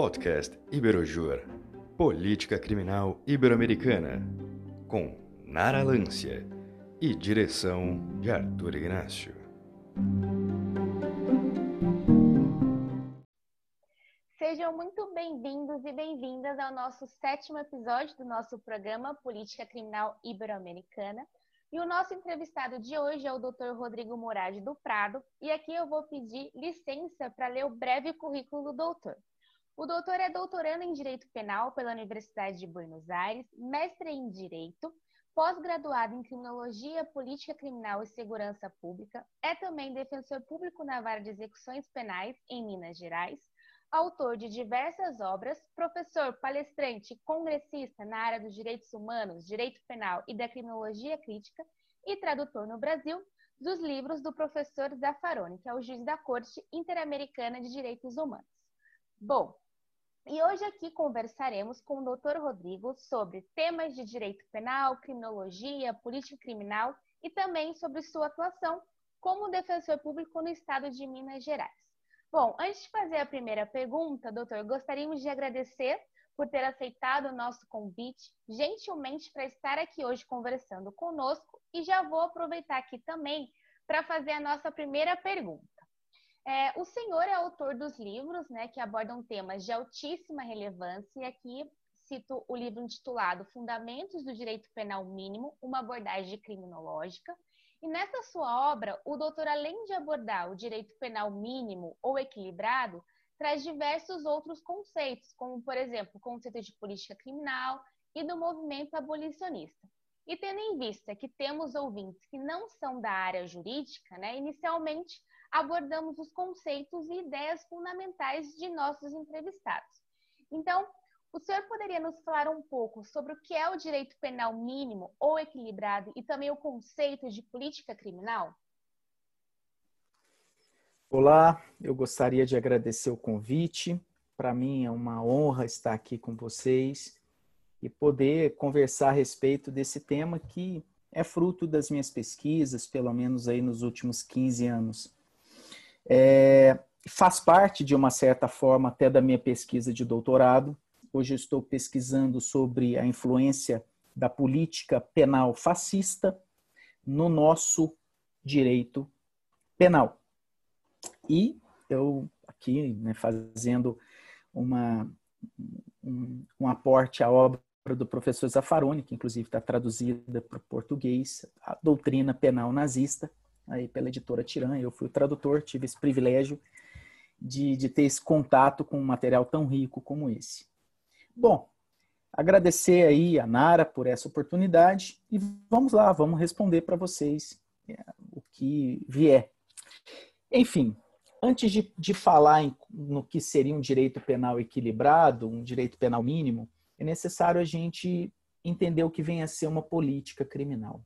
Podcast Iberojur Política Criminal Ibero-Americana com Nara Lância e direção de Arthur Ignacio. Sejam muito bem-vindos e bem-vindas ao nosso sétimo episódio do nosso programa Política Criminal Ibero-Americana. E o nosso entrevistado de hoje é o Dr. Rodrigo Moraes do Prado, e aqui eu vou pedir licença para ler o breve currículo do doutor. O doutor é doutorando em Direito Penal pela Universidade de Buenos Aires, mestre em Direito, pós-graduado em Criminologia, Política Criminal e Segurança Pública, é também defensor público na vara de execuções penais em Minas Gerais, autor de diversas obras, professor, palestrante, congressista na área dos direitos humanos, direito penal e da criminologia crítica e tradutor no Brasil dos livros do professor Zaffaroni, que é o juiz da Corte Interamericana de Direitos Humanos. Bom, e hoje aqui conversaremos com o Dr. Rodrigo sobre temas de direito penal, criminologia, política criminal e também sobre sua atuação como defensor público no estado de Minas Gerais. Bom, antes de fazer a primeira pergunta, doutor, gostaríamos de agradecer por ter aceitado o nosso convite, gentilmente, para estar aqui hoje conversando conosco e já vou aproveitar aqui também para fazer a nossa primeira pergunta. É, o senhor é autor dos livros né, que abordam temas de altíssima relevância, e aqui cito o livro intitulado Fundamentos do Direito Penal Mínimo, uma abordagem criminológica, e nessa sua obra, o doutor, além de abordar o direito penal mínimo ou equilibrado, traz diversos outros conceitos, como, por exemplo, o conceito de política criminal e do movimento abolicionista. E tendo em vista que temos ouvintes que não são da área jurídica, né, inicialmente abordamos os conceitos e ideias fundamentais de nossos entrevistados. Então, o senhor poderia nos falar um pouco sobre o que é o direito penal mínimo ou equilibrado e também o conceito de política criminal? Olá, eu gostaria de agradecer o convite. Para mim é uma honra estar aqui com vocês e poder conversar a respeito desse tema que é fruto das minhas pesquisas, pelo menos aí nos últimos 15 anos. É, faz parte, de uma certa forma, até da minha pesquisa de doutorado, Hoje eu estou pesquisando sobre a influência da política penal fascista no nosso direito penal. E eu aqui né, fazendo uma, um, um, aporte à obra do professor Zaffaroni, que inclusive está traduzida para o português, a doutrina penal nazista, aí pela editora Tiran. Eu fui o tradutor, tive esse privilégio de, de ter esse contato com um material tão rico como esse. Bom, agradecer aí a Nara por essa oportunidade e vamos lá, vamos responder para vocês é, o que vier. Enfim, antes de, de falar em, no que seria um direito penal equilibrado, um direito penal mínimo, é necessário a gente entender o que vem a ser uma política criminal.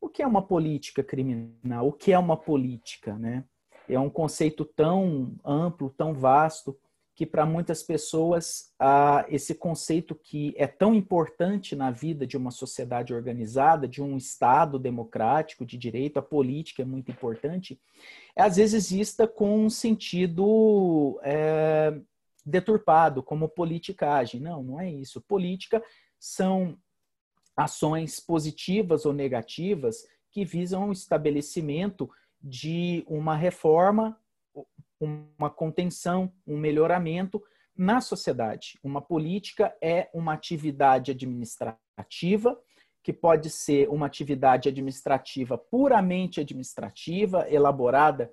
O que é uma política criminal? O que é uma política, né? É um conceito tão amplo, tão vasto, que para muitas pessoas ah, esse conceito que é tão importante na vida de uma sociedade organizada, de um Estado democrático, de direito, a política é muito importante, é, às vezes vista com um sentido é, deturpado, como politicagem. Não, não é isso. Política são ações positivas ou negativas que visam o estabelecimento de uma reforma uma contenção, um melhoramento na sociedade. Uma política é uma atividade administrativa, que pode ser uma atividade administrativa puramente administrativa, elaborada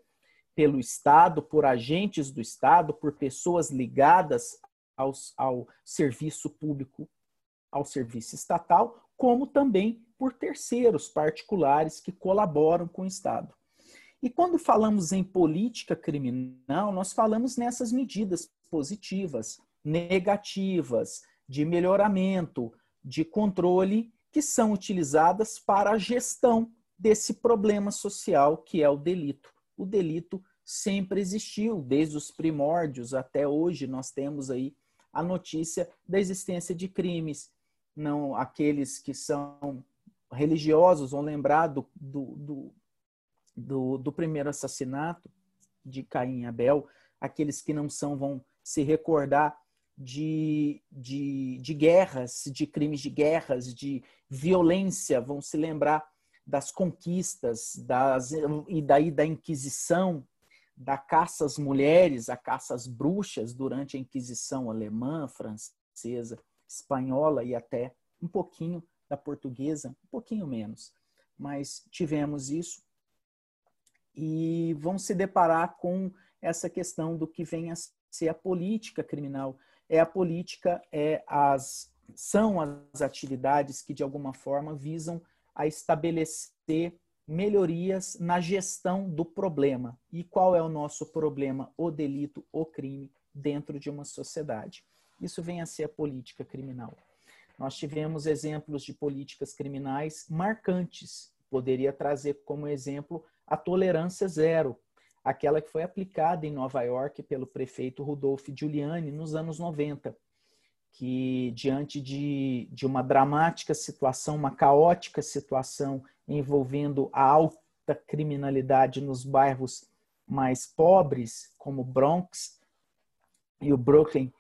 pelo Estado, por agentes do Estado, por pessoas ligadas aos, ao serviço público, ao serviço estatal, como também por terceiros particulares que colaboram com o Estado. E quando falamos em política criminal, nós falamos nessas medidas positivas, negativas, de melhoramento, de controle, que são utilizadas para a gestão desse problema social que é o delito. O delito sempre existiu, desde os primórdios até hoje, nós temos aí a notícia da existência de crimes. Não aqueles que são religiosos vão lembrar do, do, do do, do primeiro assassinato de Caim e Abel, aqueles que não são vão se recordar de, de, de guerras, de crimes de guerras, de violência, vão se lembrar das conquistas das, e daí da Inquisição, da caça às mulheres, a caça às bruxas durante a Inquisição alemã, francesa, espanhola e até um pouquinho da portuguesa, um pouquinho menos. Mas tivemos isso e vão se deparar com essa questão do que vem a ser a política criminal. É a política, é as são as atividades que de alguma forma visam a estabelecer melhorias na gestão do problema. E qual é o nosso problema, o delito, o crime dentro de uma sociedade? Isso vem a ser a política criminal. Nós tivemos exemplos de políticas criminais marcantes. Poderia trazer como exemplo a tolerância zero, aquela que foi aplicada em Nova York pelo prefeito Rudolph Giuliani nos anos 90, que diante de, de uma dramática situação, uma caótica situação envolvendo a alta criminalidade nos bairros mais pobres, como Bronx e o Brooklyn,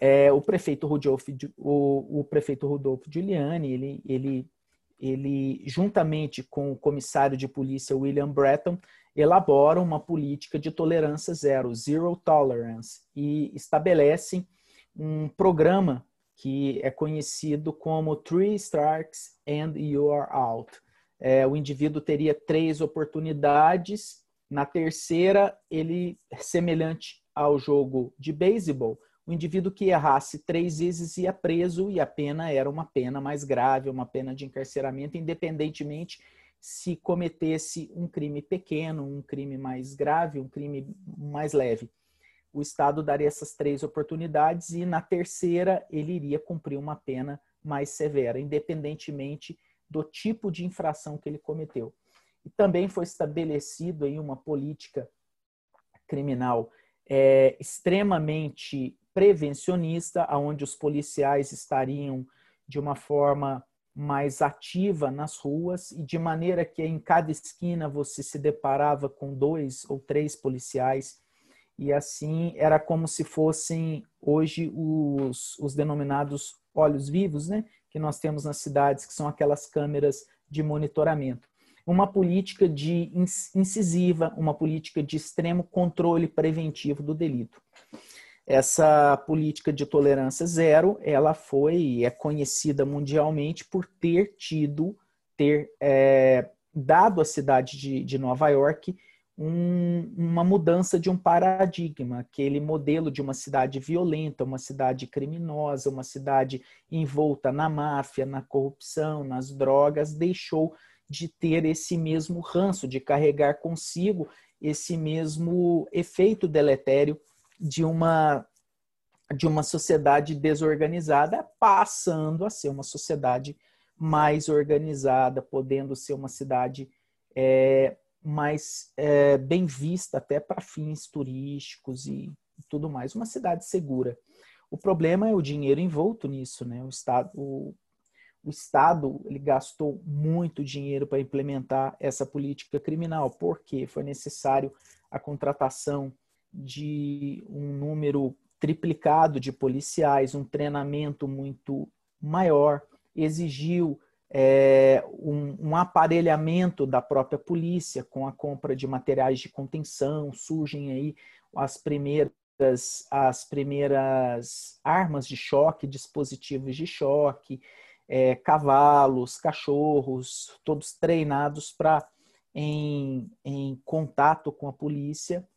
é, o prefeito Rudolph, o, o prefeito Rudolph Giuliani, ele, ele ele, juntamente com o comissário de polícia William Breton, elaboram uma política de tolerância zero, zero tolerance, e estabelecem um programa que é conhecido como Three Strikes and You Are Out. É, o indivíduo teria três oportunidades, na terceira, ele, semelhante ao jogo de beisebol, o indivíduo que errasse três vezes ia preso e a pena era uma pena mais grave, uma pena de encarceramento, independentemente se cometesse um crime pequeno, um crime mais grave, um crime mais leve. O Estado daria essas três oportunidades e na terceira ele iria cumprir uma pena mais severa, independentemente do tipo de infração que ele cometeu. E também foi estabelecido aí uma política criminal é, extremamente prevencionista, onde os policiais estariam de uma forma mais ativa nas ruas e de maneira que em cada esquina você se deparava com dois ou três policiais e assim era como se fossem hoje os, os denominados olhos vivos, né, que nós temos nas cidades, que são aquelas câmeras de monitoramento. Uma política de incisiva, uma política de extremo controle preventivo do delito essa política de tolerância zero, ela foi é conhecida mundialmente por ter tido, ter é, dado à cidade de, de Nova York um, uma mudança de um paradigma, aquele modelo de uma cidade violenta, uma cidade criminosa, uma cidade envolta na máfia, na corrupção, nas drogas, deixou de ter esse mesmo ranço, de carregar consigo esse mesmo efeito deletério de uma de uma sociedade desorganizada passando a ser uma sociedade mais organizada, podendo ser uma cidade é, mais é, bem vista até para fins turísticos e tudo mais, uma cidade segura. O problema é o dinheiro envolto nisso, né? O Estado, o, o Estado ele gastou muito dinheiro para implementar essa política criminal, porque foi necessário a contratação de um número triplicado de policiais, um treinamento muito maior, exigiu é, um, um, aparelhamento da própria polícia com a compra de materiais de contenção, surgem aí as primeiras as primeiras armas de choque, dispositivos de choque, é, cavalos, cachorros, todos treinados para em, em contato com a polícia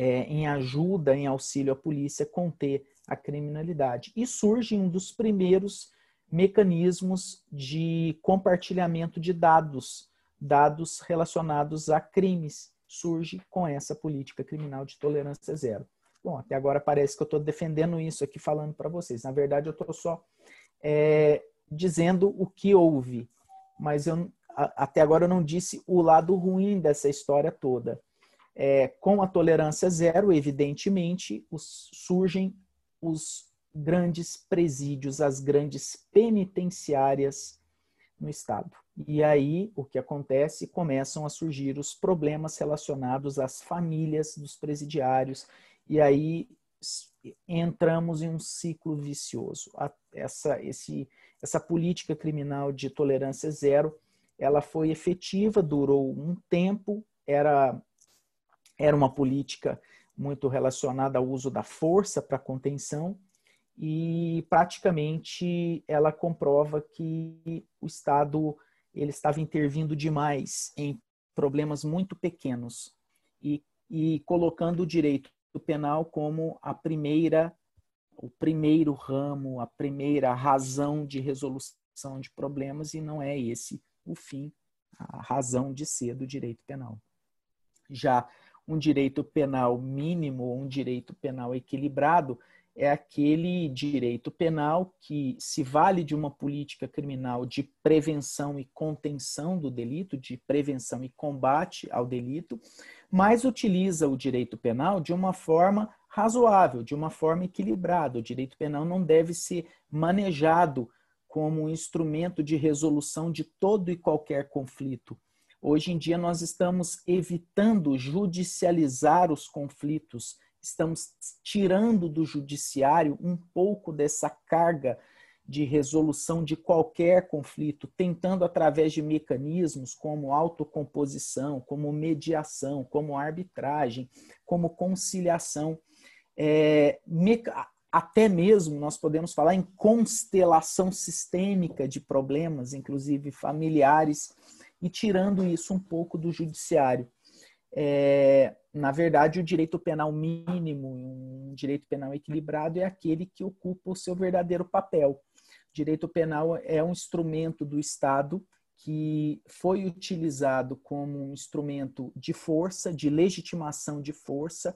é, em ajuda, em auxílio à polícia conter a criminalidade. E surge um dos primeiros mecanismos de compartilhamento de dados, dados relacionados a crimes, surge com essa política criminal de tolerância zero. Bom, até agora parece que eu estou defendendo isso aqui, falando para vocês. Na verdade, eu estou só é, dizendo o que houve, mas eu, até agora eu não disse o lado ruim dessa história toda é, com a tolerância zero, evidentemente, os, surgem os grandes presídios, as grandes penitenciárias no Estado. E aí, o que acontece? Começam a surgir os problemas relacionados às famílias dos presidiários, e aí entramos em um ciclo vicioso. Essa, esse, essa política criminal de tolerância zero, ela foi efetiva, durou um tempo, era, era uma política muito relacionada ao uso da força para contenção e praticamente ela comprova que o Estado ele estava intervindo demais em problemas muito pequenos e, e colocando o direito penal como a primeira o primeiro ramo, a primeira razão de resolução de problemas e não é esse o fim, a razão de ser do direito penal. Já um direito penal mínimo, um direito penal equilibrado, é aquele direito penal que se vale de uma política criminal de prevenção e contenção do delito, de prevenção e combate ao delito, mas utiliza o direito penal de uma forma razoável, de uma forma equilibrada. O direito penal não deve ser manejado como um instrumento de resolução de todo e qualquer conflito. Hoje em dia nós estamos evitando judicializar os conflitos. Estamos tirando do judiciário um pouco dessa carga de resolução de qualquer conflito, tentando através de mecanismos como autocomposição, como mediação, como arbitragem, como conciliação, é, até mesmo nós podemos falar em constelação sistêmica de problemas, inclusive familiares, e tirando isso um pouco do judiciário. É, na verdade, o direito penal mínimo, um direito penal equilibrado, é aquele que ocupa o seu verdadeiro papel. O direito penal é um instrumento do Estado que foi utilizado como um instrumento de força, de legitimação de força,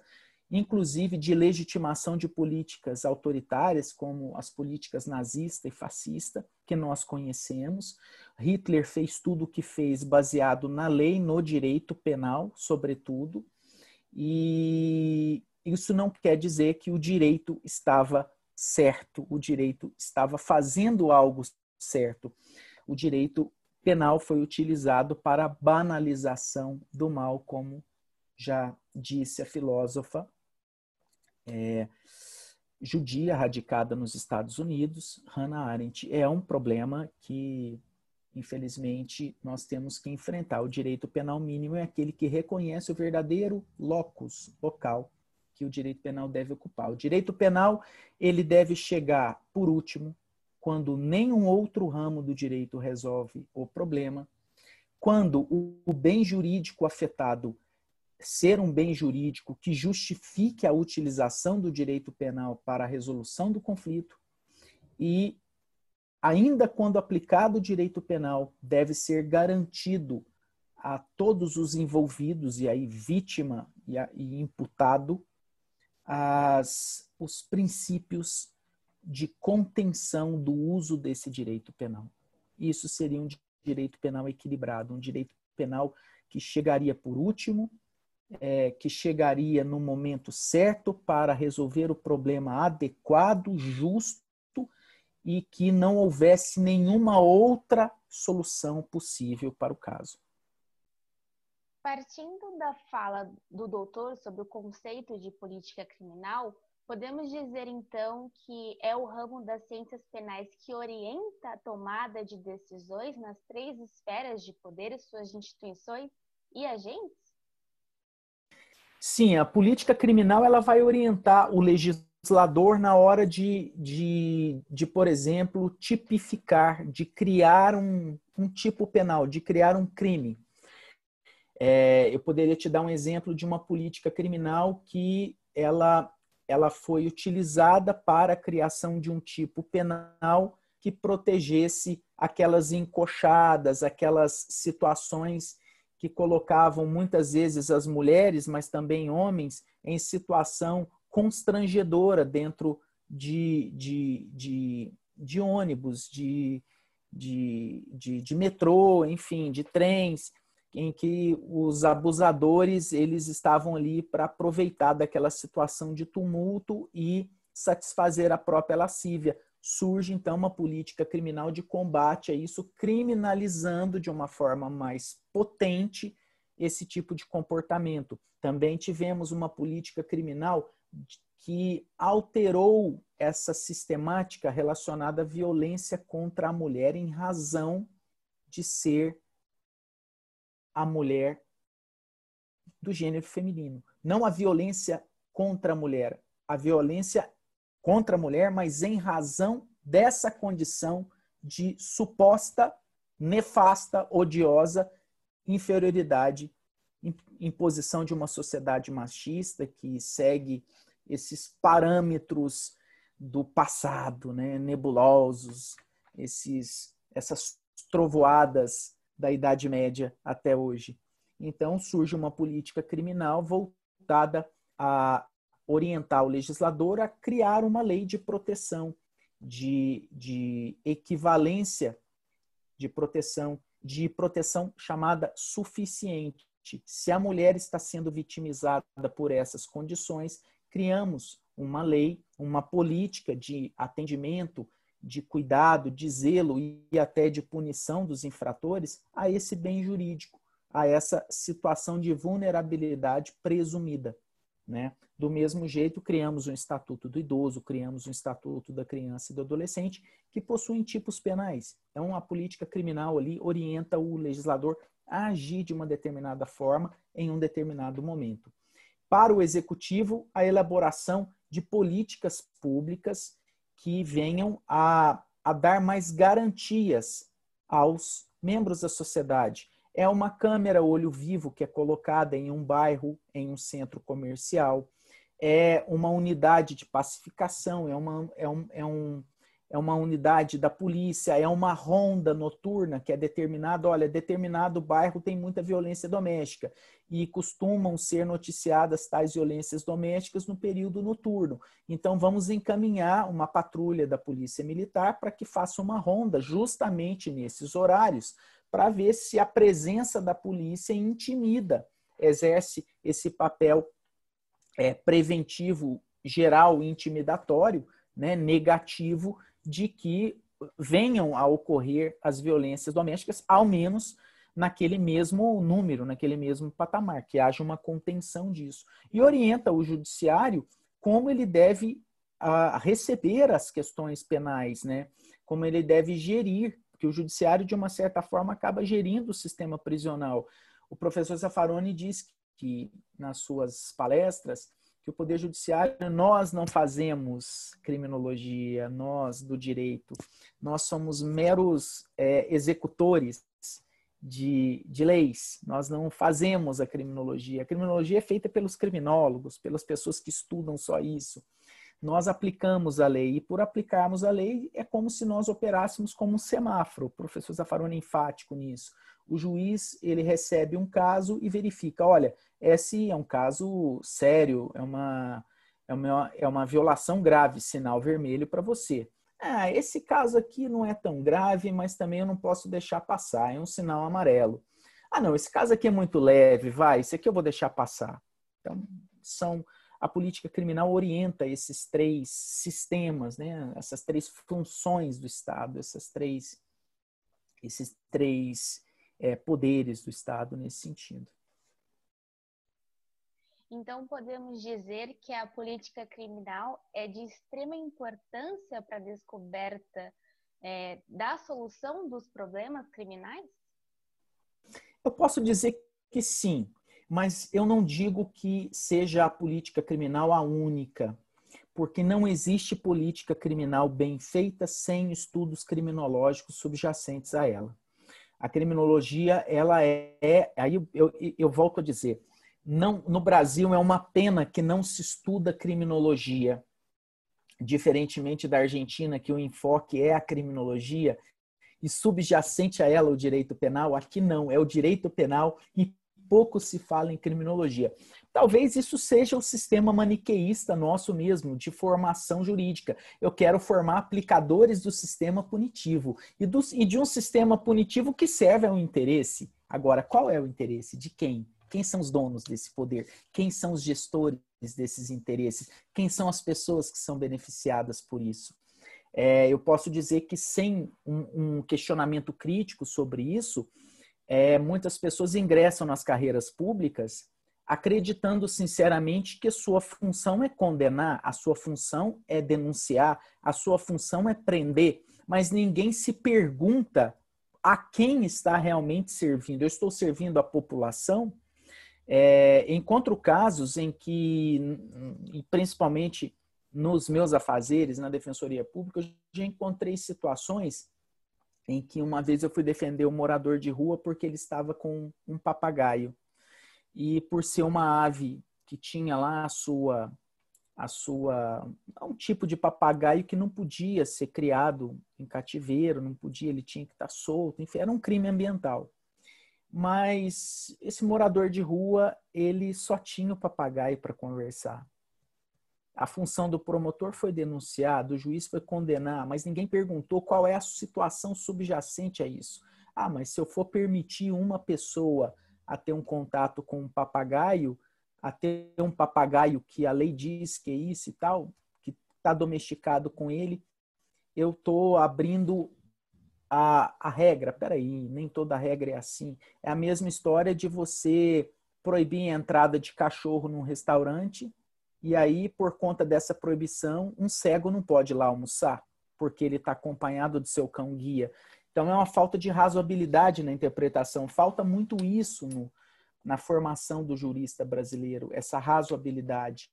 inclusive de legitimação de políticas autoritárias, como as políticas nazista e fascista, que nós conhecemos. Hitler fez tudo o que fez baseado na lei, no direito penal, sobretudo. E isso não quer dizer que o direito estava certo, o direito estava fazendo algo certo. O direito penal foi utilizado para a banalização do mal, como já disse a filósofa é, judia radicada nos Estados Unidos, Hannah Arendt. É um problema que infelizmente, nós temos que enfrentar. O direito penal mínimo é aquele que reconhece o verdadeiro locus, local, que o direito penal deve ocupar. O direito penal, ele deve chegar por último, quando nenhum outro ramo do direito resolve o problema, quando o bem jurídico afetado ser um bem jurídico que justifique a utilização do direito penal para a resolução do conflito e ainda quando aplicado o direito penal, deve ser garantido a todos os envolvidos, e aí vítima e, a, e imputado, as, os princípios de contenção do uso desse direito penal. Isso seria um direito penal equilibrado, um direito penal que chegaria por último, é, que chegaria no momento certo para resolver o problema adequado, justo e que não houvesse nenhuma outra solução possível para o caso. Partindo da fala do doutor sobre o conceito de política criminal, podemos dizer então que é o ramo das ciências penais que orienta a tomada de decisões nas três esferas de poder e suas instituições e agentes? Sim, a política criminal ela vai orientar o legislador legislador na hora de, de, de, por exemplo, tipificar, de criar um, um tipo penal, de criar um crime. É, eu poderia te dar um exemplo de uma política criminal que ela, ela foi utilizada para a criação de um tipo penal que protegesse aquelas encoxadas, aquelas situações que colocavam muitas vezes as mulheres, mas também homens, em situação constrangedora dentro de, de, de, de ônibus, de, de, de, de metrô, enfim, de trens, em que os abusadores eles estavam ali para aproveitar daquela situação de tumulto e satisfazer a própria lascívia. Surge então uma política criminal de combate a isso, criminalizando de uma forma mais potente esse tipo de comportamento. Também tivemos uma política criminal que alterou essa sistemática relacionada à violência contra a mulher em razão de ser a mulher do gênero feminino. Não a violência contra a mulher, a violência contra a mulher, mas em razão dessa condição de suposta, nefasta, odiosa inferioridade, imposição de uma sociedade machista que segue esses parâmetros do passado, né, nebulosos, esses, essas trovoadas da Idade Média até hoje. Então surge uma política criminal voltada a orientar o legislador a criar uma lei de proteção, de, de equivalência de proteção, de proteção chamada suficiente. Se a mulher está sendo vitimizada por essas condições, criamos uma lei, uma política de atendimento, de cuidado, de zelo e até de punição dos infratores a esse bem jurídico, a essa situação de vulnerabilidade presumida. Né? Do mesmo jeito, criamos um Estatuto do Idoso, criamos um Estatuto da Criança e do Adolescente, que possuem tipos penais. Então, a política criminal ali orienta o legislador a agir de uma determinada forma em um determinado momento. Para o executivo, a elaboração de políticas públicas que venham a, a dar mais garantias aos membros da sociedade, é uma câmera olho vivo que é colocada em um bairro, em um centro comercial. É uma unidade de pacificação, é uma, é um, é um, é uma unidade da polícia, é uma ronda noturna que é determinado, olha, determinado bairro tem muita violência doméstica e costumam ser noticiadas tais violências domésticas no período noturno. Então vamos encaminhar uma patrulha da Polícia Militar para que faça uma ronda justamente nesses horários para ver se a presença da polícia intimida, exerce esse papel é, preventivo geral intimidatório, né, negativo, de que venham a ocorrer as violências domésticas, ao menos naquele mesmo número, naquele mesmo patamar, que haja uma contenção disso. E orienta o judiciário como ele deve a, receber as questões penais, né? como ele deve gerir que o judiciário, de uma certa forma, acaba gerindo o sistema prisional. O professor Zaffaroni diz que, nas suas palestras, que o Poder Judiciário, nós não fazemos criminologia, nós do direito, nós somos meros é, executores de, de leis, nós não fazemos a criminologia. A criminologia é feita pelos criminólogos, pelas pessoas que estudam só isso nós aplicamos a lei. E por aplicarmos a lei, é como se nós operássemos como um semáforo. O professor Zaffaroni é enfático nisso. O juiz, ele recebe um caso e verifica, olha, esse é um caso sério, é uma, é uma, é uma violação grave, sinal vermelho para você. Ah, esse caso aqui não é tão grave, mas também eu não posso deixar passar, é um sinal amarelo. Ah, não, esse caso aqui é muito leve, vai, esse aqui eu vou deixar passar. Então, são a política criminal orienta esses três sistemas, né? essas três funções do Estado, essas três, esses três é, poderes do Estado nesse sentido. Então, podemos dizer que a política criminal é de extrema importância para a descoberta é, da solução dos problemas criminais? Eu posso dizer que sim mas eu não digo que seja a política criminal a única, porque não existe política criminal bem feita sem estudos criminológicos subjacentes a ela. A criminologia, ela é, é aí eu, eu, eu volto a dizer, não, no Brasil é uma pena que não se estuda criminologia, diferentemente da Argentina, que o enfoque é a criminologia e subjacente a ela o direito penal, aqui não, é o direito penal e pouco se fala em criminologia. Talvez isso seja o sistema maniqueísta nosso mesmo, de formação jurídica. Eu quero formar aplicadores do sistema punitivo e, do, e de um sistema punitivo que serve ao interesse. Agora, qual é o interesse? De quem? Quem são os donos desse poder? Quem são os gestores desses interesses? Quem são as pessoas que são beneficiadas por isso? É, eu posso dizer que sem um, um questionamento crítico sobre isso, é, muitas pessoas ingressam nas carreiras públicas acreditando sinceramente que sua função é condenar, a sua função é denunciar, a sua função é prender, mas ninguém se pergunta a quem está realmente servindo. Eu estou servindo a população? É, encontro casos em que, principalmente nos meus afazeres na Defensoria Pública, eu já encontrei situações em que uma vez eu fui defender um morador de rua porque ele estava com um papagaio. E por ser uma ave que tinha lá a sua a sua um tipo de papagaio que não podia ser criado em cativeiro, não podia, ele tinha que estar solto, enfim, era um crime ambiental. Mas esse morador de rua, ele só tinha o papagaio para conversar. A função do promotor foi denunciar, do juiz foi condenar, mas ninguém perguntou qual é a situação subjacente a isso. Ah, mas se eu for permitir uma pessoa a ter um contato com um papagaio, a ter um papagaio que a lei diz que é isso e tal, que está domesticado com ele, eu estou abrindo a, a regra. Peraí, nem toda regra é assim. É a mesma história de você proibir a entrada de cachorro num restaurante e aí, por conta dessa proibição, um cego não pode ir lá almoçar, porque ele está acompanhado do seu cão guia. Então, é uma falta de razoabilidade na interpretação. Falta muito isso no, na formação do jurista brasileiro, essa razoabilidade.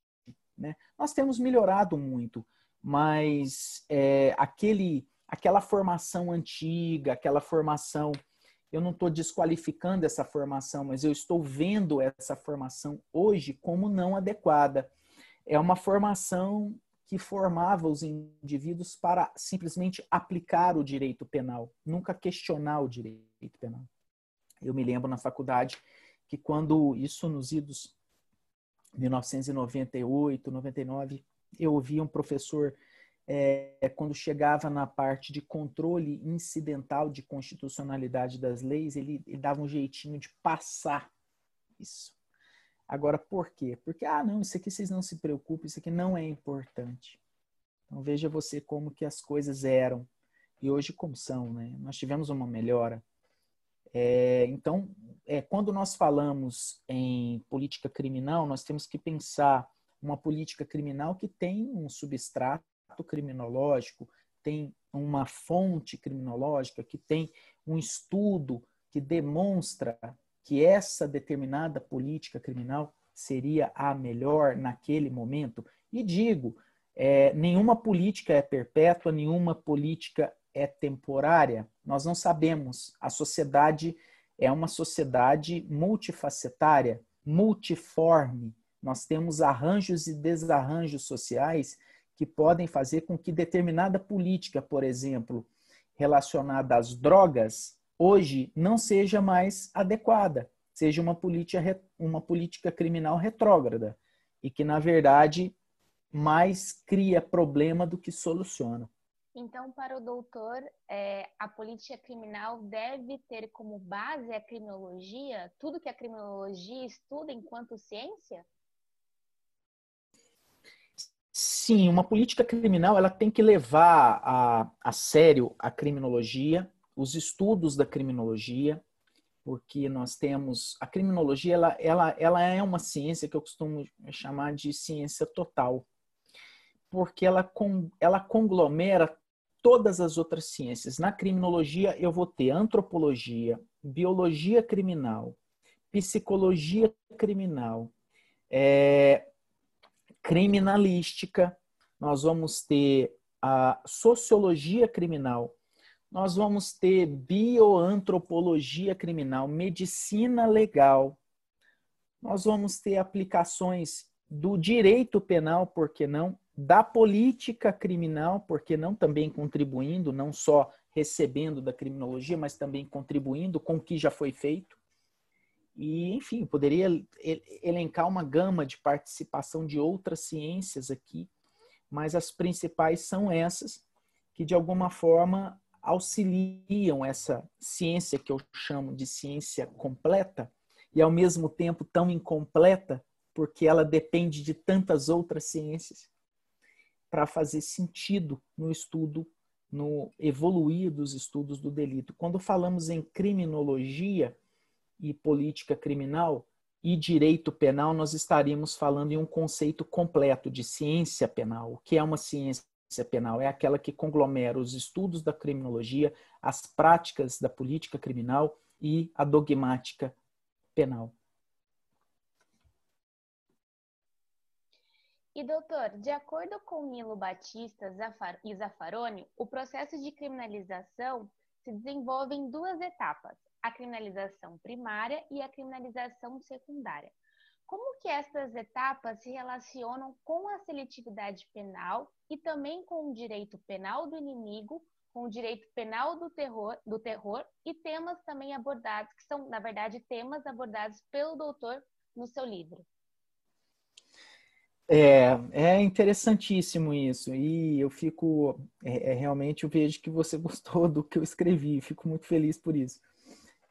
Né? Nós temos melhorado muito, mas é, aquele, aquela formação antiga, aquela formação. Eu não estou desqualificando essa formação, mas eu estou vendo essa formação hoje como não adequada é uma formação que formava os indivíduos para simplesmente aplicar o direito penal, nunca questionar o direito penal. Eu me lembro na faculdade que quando isso nos idos 1998, 99, eu ouvia um professor é, quando chegava na parte de controle incidental de constitucionalidade das leis, ele, ele dava um jeitinho de passar isso. Agora, por quê? Porque, ah, não, isso aqui vocês não se preocupem, isso aqui não é importante. Então, veja você como que as coisas eram e hoje como são, né? Nós tivemos uma melhora. É, então, é, quando nós falamos em política criminal, nós temos que pensar uma política criminal que tem um substrato criminológico, tem uma fonte criminológica, que tem um estudo que demonstra que essa determinada política criminal seria a melhor naquele momento. E digo, é, nenhuma política é perpétua, nenhuma política é temporária. Nós não sabemos. A sociedade é uma sociedade multifacetária, multiforme. Nós temos arranjos e desarranjos sociais que podem fazer com que determinada política, por exemplo, relacionada às drogas, hoje não seja mais adequada, seja uma política, uma política criminal retrógrada e que, na verdade, mais cria problema do que soluciona. Então, para o doutor, é, a política criminal deve ter como base a criminologia, tudo que a criminologia estuda enquanto ciência? Sim, uma política criminal ela tem que levar a, a sério a criminologia, os estudos da criminologia, porque nós temos a criminologia ela, ela, ela é uma ciência que eu costumo chamar de ciência total, porque ela, ela conglomera todas as outras ciências. Na criminologia eu vou ter antropologia, biologia criminal, psicologia criminal, é, criminalística, nós vamos ter a sociologia criminal, nós vamos ter bioantropologia criminal, medicina legal, nós vamos ter aplicações do direito penal, por que não? Da política criminal, porque não também contribuindo, não só recebendo da criminologia, mas também contribuindo com o que já foi feito. E, enfim, poderia elencar uma gama de participação de outras ciências aqui, mas as principais são essas, que de alguma forma auxiliam essa ciência que eu chamo de ciência completa e ao mesmo tempo tão incompleta, porque ela depende de tantas outras ciências para fazer sentido no estudo, no evoluir dos estudos do delito. Quando falamos em criminologia e política criminal, e direito penal, nós estaríamos falando em um conceito completo de ciência penal. O que é uma ciência penal? É aquela que conglomera os estudos da criminologia, as práticas da política criminal e a dogmática penal. E doutor, de acordo com Nilo Batista e Zaffaroni, o processo de criminalização se desenvolve em duas etapas: a criminalização primária e a criminalização secundária. Como que essas etapas se relacionam com a seletividade penal e também com o direito penal do inimigo, com o direito penal do terror, do terror e temas também abordados, que são, na verdade, temas abordados pelo doutor no seu livro? É, é interessantíssimo isso. E eu fico, é, é, realmente, eu vejo que você gostou do que eu escrevi, fico muito feliz por isso.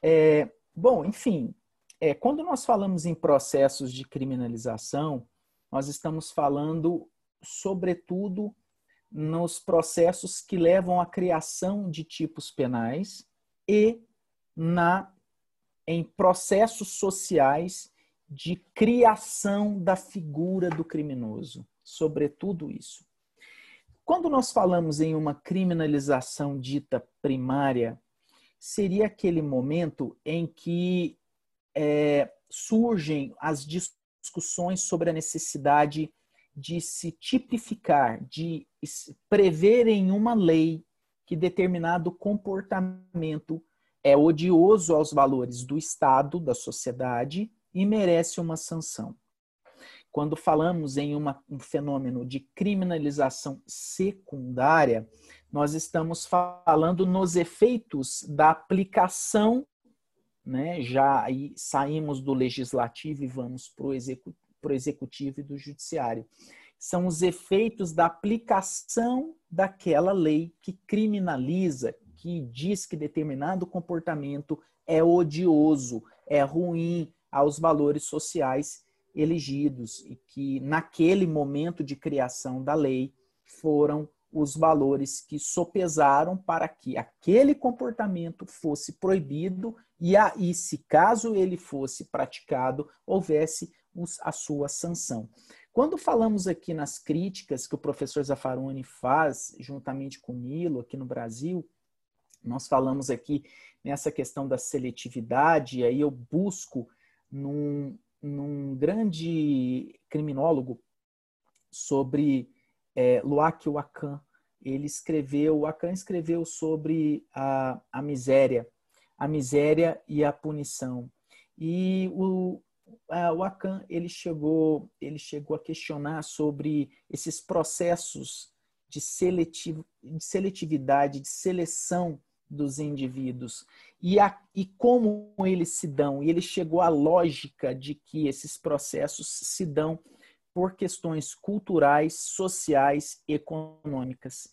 É, bom, enfim, é, quando nós falamos em processos de criminalização, nós estamos falando, sobretudo, nos processos que levam à criação de tipos penais e na em processos sociais de criação da figura do criminoso, sobretudo isso. Quando nós falamos em uma criminalização dita primária, seria aquele momento em que é, surgem as discussões sobre a necessidade de se tipificar, de prever em uma lei que determinado comportamento é odioso aos valores do Estado, da sociedade, e merece uma sanção. Quando falamos em uma, um fenômeno de criminalização secundária, nós estamos falando nos efeitos da aplicação, né? já aí saímos do legislativo e vamos para o execu executivo e do judiciário. São os efeitos da aplicação daquela lei que criminaliza, que diz que determinado comportamento é odioso, é ruim, aos valores sociais elegidos e que naquele momento de criação da lei foram os valores que sopesaram para que aquele comportamento fosse proibido e aí, se caso ele fosse praticado, houvesse a sua sanção. Quando falamos aqui nas críticas que o professor Zaffaroni faz, juntamente com o Nilo, aqui no Brasil, nós falamos aqui nessa questão da seletividade, e aí eu busco num, num grande criminólogo sobre é, Luak Wakan. Ele escreveu, Wakan escreveu sobre a, a miséria, a miséria e a punição. E o, a, o Akan ele chegou, ele chegou a questionar sobre esses processos de, de seletividade, de seleção dos indivíduos e, a, e como eles se dão. E ele chegou à lógica de que esses processos se dão por questões culturais, sociais, econômicas.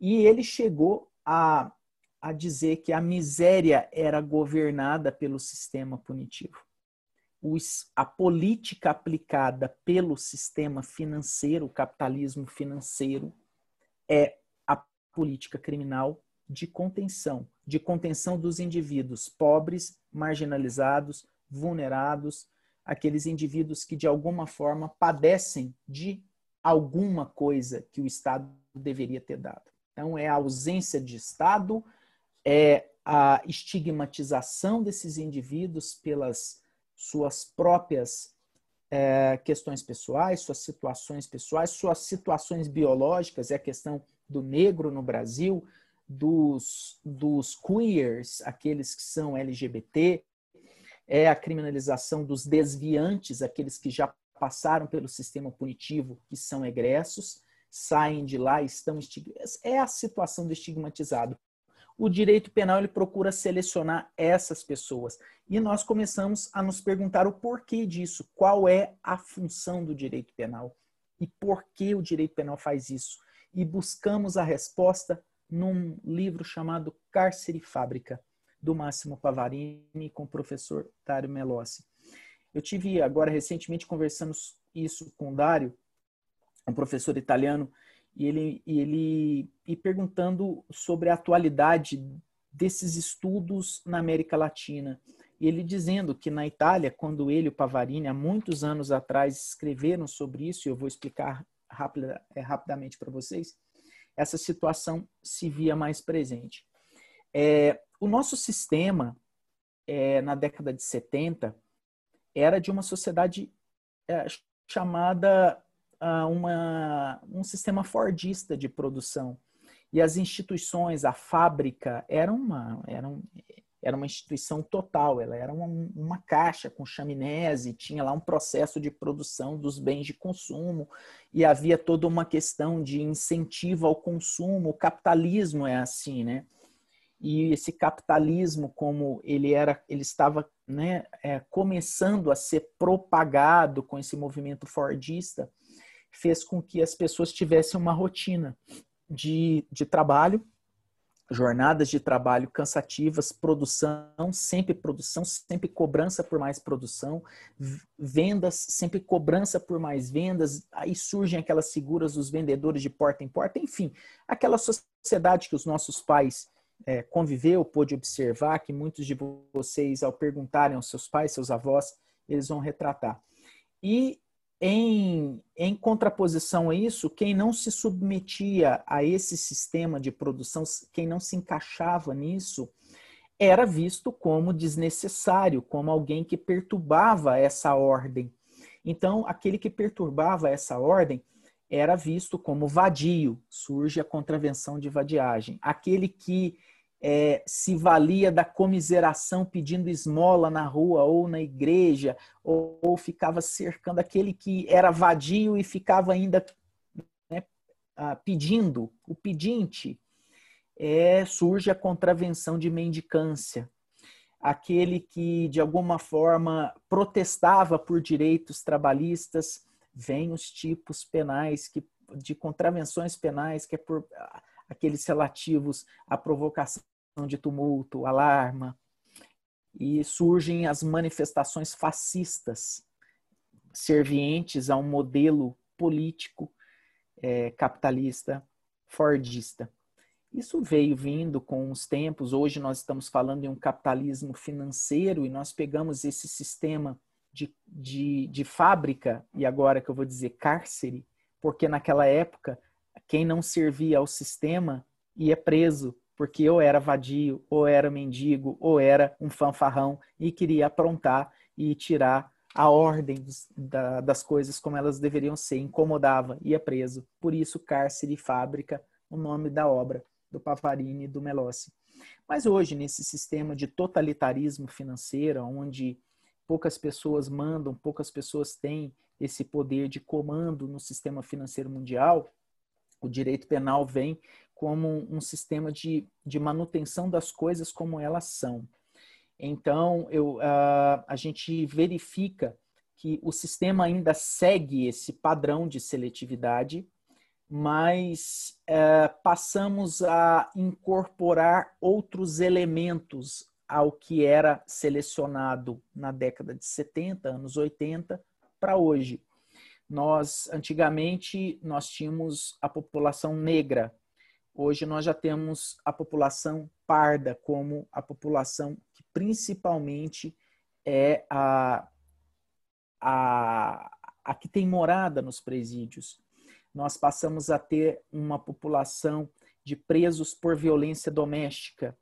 E ele chegou a, a dizer que a miséria era governada pelo sistema punitivo. Os, a política aplicada pelo sistema financeiro, o capitalismo financeiro, é a política criminal de contenção, de contenção dos indivíduos pobres, marginalizados, vulnerados, aqueles indivíduos que de alguma forma padecem de alguma coisa que o Estado deveria ter dado. Então, é a ausência de Estado, é a estigmatização desses indivíduos pelas suas próprias é, questões pessoais, suas situações pessoais, suas situações biológicas, é a questão do negro no Brasil, dos, dos queers, aqueles que são LGBT, é a criminalização dos desviantes, aqueles que já passaram pelo sistema punitivo, que são egressos, saem de lá e estão estigmatizados. É a situação do estigmatizado. O direito penal ele procura selecionar essas pessoas. E nós começamos a nos perguntar o porquê disso, qual é a função do direito penal e por que o direito penal faz isso. E buscamos a resposta num livro chamado Cárcere e Fábrica, do Máximo Pavarini com o professor Dário Melossi. Eu tive agora recentemente conversando isso com o Dário, um professor italiano, e ele, e ele e perguntando sobre a atualidade desses estudos na América Latina. e ele dizendo que na Itália, quando ele o Pavarini, há muitos anos atrás, escreveram sobre isso, e eu vou explicar rapida, é, rapidamente para vocês, essa situação se via mais presente. É, o nosso sistema, é, na década de 70, era de uma sociedade é, chamada uh, uma, um sistema fordista de produção. E as instituições, a fábrica, era uma, era, um, era uma instituição total, ela era uma, uma caixa com chaminés e tinha lá um processo de produção dos bens de consumo e havia toda uma questão de incentivo ao consumo. O capitalismo é assim, né? E esse capitalismo, como ele era, ele estava né, é, começando a ser propagado com esse movimento fordista, fez com que as pessoas tivessem uma rotina de, de trabalho, jornadas de trabalho cansativas, produção, sempre produção, sempre cobrança por mais produção, vendas, sempre cobrança por mais vendas, aí surgem aquelas figuras dos vendedores de porta em porta, enfim, aquela sociedade que os nossos pais é, conviveu, pôde observar, que muitos de vocês, ao perguntarem aos seus pais, seus avós, eles vão retratar. E em, em contraposição a isso, quem não se submetia a esse sistema de produção, quem não se encaixava nisso, era visto como desnecessário, como alguém que perturbava essa ordem. Então, aquele que perturbava essa ordem era visto como vadio, surge a contravenção de vadiagem. Aquele que é, se valia da comiseração pedindo esmola na rua ou na igreja, ou, ou ficava cercando aquele que era vadio e ficava ainda né, ah, pedindo, o pedinte, é, surge a contravenção de mendicância. Aquele que, de alguma forma, protestava por direitos trabalhistas, vem os tipos penais que, de contravenções penais, que é por aqueles relativos à provocação de tumulto, alarma, e surgem as manifestações fascistas, servientes a um modelo político é, capitalista fordista. Isso veio vindo com os tempos. Hoje nós estamos falando em um capitalismo financeiro e nós pegamos esse sistema de, de, de fábrica, e agora que eu vou dizer cárcere, porque naquela época quem não servia ao sistema ia preso, porque ou era vadio, ou era mendigo, ou era um fanfarrão e queria aprontar e tirar a ordem da, das coisas como elas deveriam ser, incomodava, ia preso. Por isso, cárcere e fábrica, o nome da obra do Pavarini e do Melossi. Mas hoje, nesse sistema de totalitarismo financeiro, onde poucas pessoas mandam, poucas pessoas têm esse poder de comando no sistema financeiro mundial, o direito penal vem como um sistema de, de manutenção das coisas como elas são. Então, eu, uh, a gente verifica que o sistema ainda segue esse padrão de seletividade, mas uh, passamos a incorporar outros elementos ao que era selecionado na década de 70, anos 80, para hoje. Nós, antigamente, nós tínhamos a população negra. Hoje nós já temos a população parda como a população que principalmente é a, a, a que tem morada nos presídios. Nós passamos a ter uma população de presos por violência doméstica.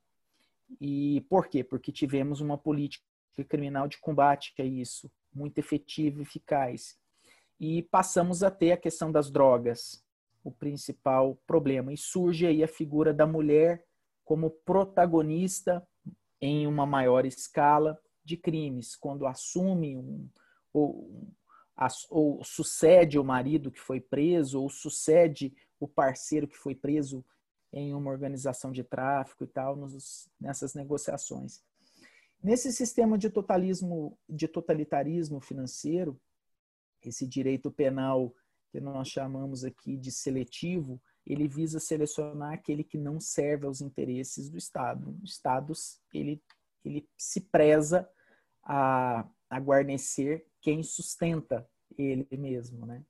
E por quê? Porque tivemos uma política criminal de combate a isso, muito efetiva e eficaz e passamos a ter a questão das drogas, o principal problema. E surge aí a figura da mulher como protagonista em uma maior escala de crimes, quando assume um, ou, ou sucede o marido que foi preso, ou sucede o parceiro que foi preso em uma organização de tráfico e tal, nos, nessas negociações. Nesse sistema de totalismo, de totalitarismo financeiro, esse direito penal que nós chamamos aqui de seletivo, ele visa selecionar aquele que não serve aos interesses do Estado. O Estado ele, ele se preza a, a guarnecer quem sustenta ele mesmo, né?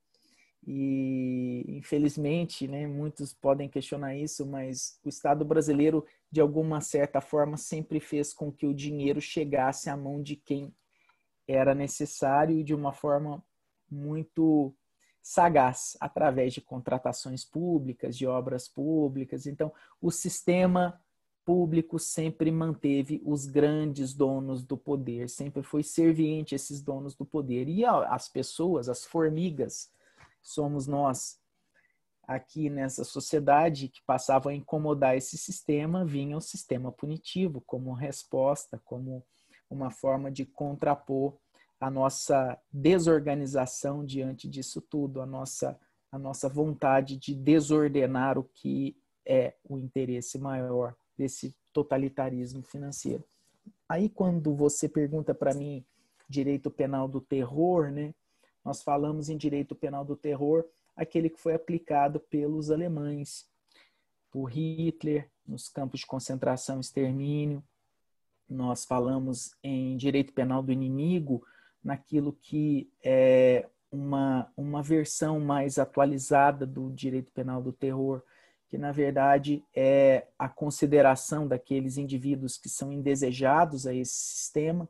E, infelizmente, né, muitos podem questionar isso, mas o Estado brasileiro, de alguma certa forma, sempre fez com que o dinheiro chegasse à mão de quem era necessário e de uma forma muito sagaz, através de contratações públicas, de obras públicas. Então, o sistema público sempre manteve os grandes donos do poder, sempre foi serviente esses donos do poder. E as pessoas, as formigas, somos nós aqui nessa sociedade que passavam a incomodar esse sistema, vinha o sistema punitivo como resposta, como uma forma de contrapor a nossa desorganização diante disso tudo, a nossa a nossa vontade de desordenar o que é o interesse maior desse totalitarismo financeiro. Aí quando você pergunta para mim direito penal do terror, né? Nós falamos em direito penal do terror, aquele que foi aplicado pelos alemães, por Hitler, nos campos de concentração e extermínio. Nós falamos em direito penal do inimigo, naquilo que é uma, uma versão mais atualizada do direito penal do terror, que na verdade é a consideração daqueles indivíduos que são indesejados a esse sistema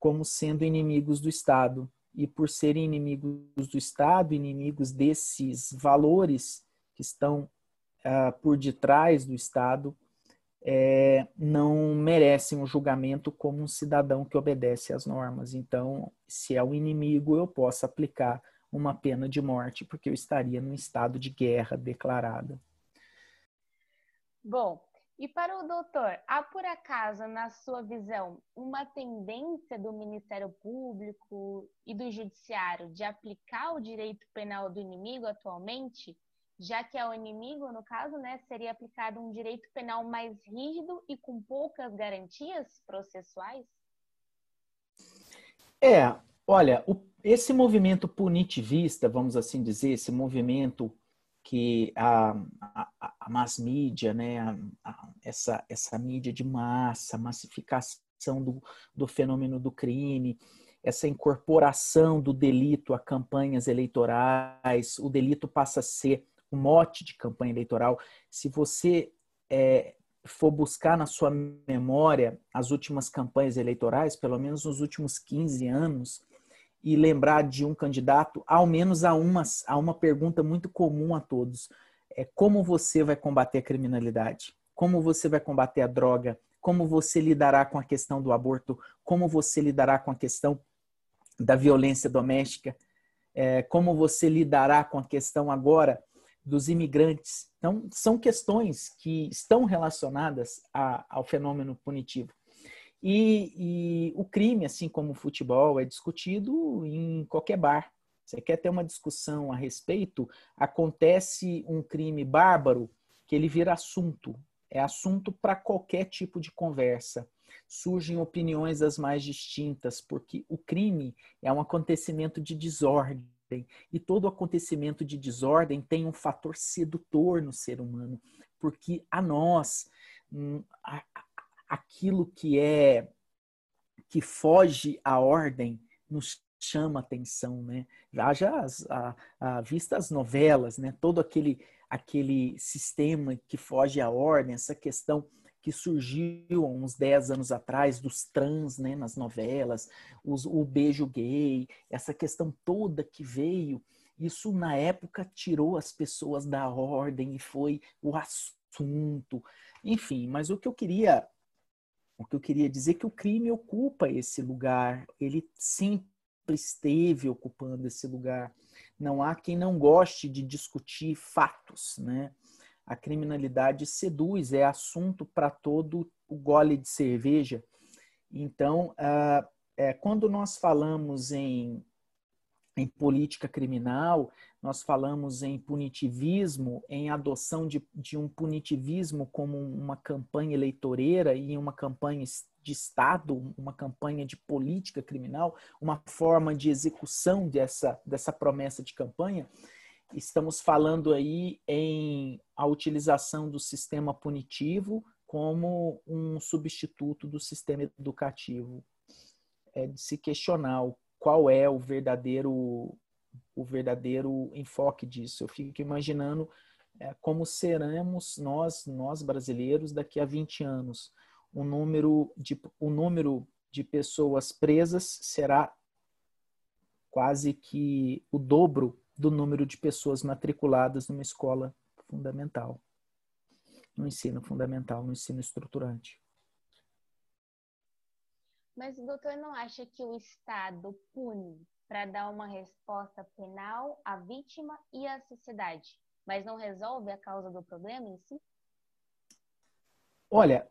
como sendo inimigos do Estado. E por serem inimigos do Estado, inimigos desses valores que estão uh, por detrás do Estado, é, não merecem um julgamento como um cidadão que obedece às normas. Então, se é o um inimigo, eu posso aplicar uma pena de morte, porque eu estaria num estado de guerra declarada. Bom, e para o doutor, há por acaso, na sua visão, uma tendência do Ministério Público e do Judiciário de aplicar o direito penal do inimigo atualmente? Já que ao inimigo, no caso, né, seria aplicado um direito penal mais rígido e com poucas garantias processuais? É, olha, o, esse movimento punitivista, vamos assim dizer, esse movimento que a, a, a mass mídia, né, a, a, essa, essa mídia de massa, massificação do, do fenômeno do crime, essa incorporação do delito a campanhas eleitorais, o delito passa a ser o mote de campanha eleitoral. Se você é, for buscar na sua memória as últimas campanhas eleitorais, pelo menos nos últimos 15 anos, e lembrar de um candidato, ao menos há uma, há uma pergunta muito comum a todos. É como você vai combater a criminalidade? Como você vai combater a droga? Como você lidará com a questão do aborto? Como você lidará com a questão da violência doméstica? É, como você lidará com a questão agora dos imigrantes? Então, são questões que estão relacionadas a, ao fenômeno punitivo. E, e, o crime, assim como o futebol, é discutido em qualquer bar. Você quer ter uma discussão a respeito? Acontece um crime bárbaro que ele vira assunto. É assunto para qualquer tipo de conversa. Surgem opiniões das mais distintas, porque o crime é um acontecimento de desordem. E todo acontecimento de desordem tem um fator sedutor no ser humano, porque a nós, hum, aquilo que é que foge à ordem nos chama atenção, né? Haja as, a, a vista as novelas, né? Todo aquele aquele sistema que foge à ordem, essa questão que surgiu uns 10 anos atrás dos trans né, nas novelas, os, o beijo gay, essa questão toda que veio, isso na época tirou as pessoas da ordem e foi o assunto. Enfim, mas o que eu queria o que eu queria dizer é que o crime ocupa esse lugar, ele sempre esteve ocupando esse lugar. Não há quem não goste de discutir fatos, né? A criminalidade seduz, é assunto para todo o gole de cerveja. Então, uh, é, quando nós falamos em em política criminal, nós falamos em punitivismo, em adoção de, de um punitivismo como uma campanha eleitoreira e uma campanha de Estado, uma campanha de política criminal, uma forma de execução dessa, dessa promessa de campanha. Estamos falando aí em a utilização do sistema punitivo como um substituto do sistema educativo. É de se questionar qual é o verdadeiro o verdadeiro enfoque disso. Eu fico imaginando é, como seremos nós, nós brasileiros, daqui a 20 anos. O número de, o número de pessoas presas será quase que o dobro do número de pessoas matriculadas numa escola fundamental, no ensino fundamental, no ensino estruturante. Mas o doutor não acha que o Estado pune para dar uma resposta penal à vítima e à sociedade, mas não resolve a causa do problema em si? Olha,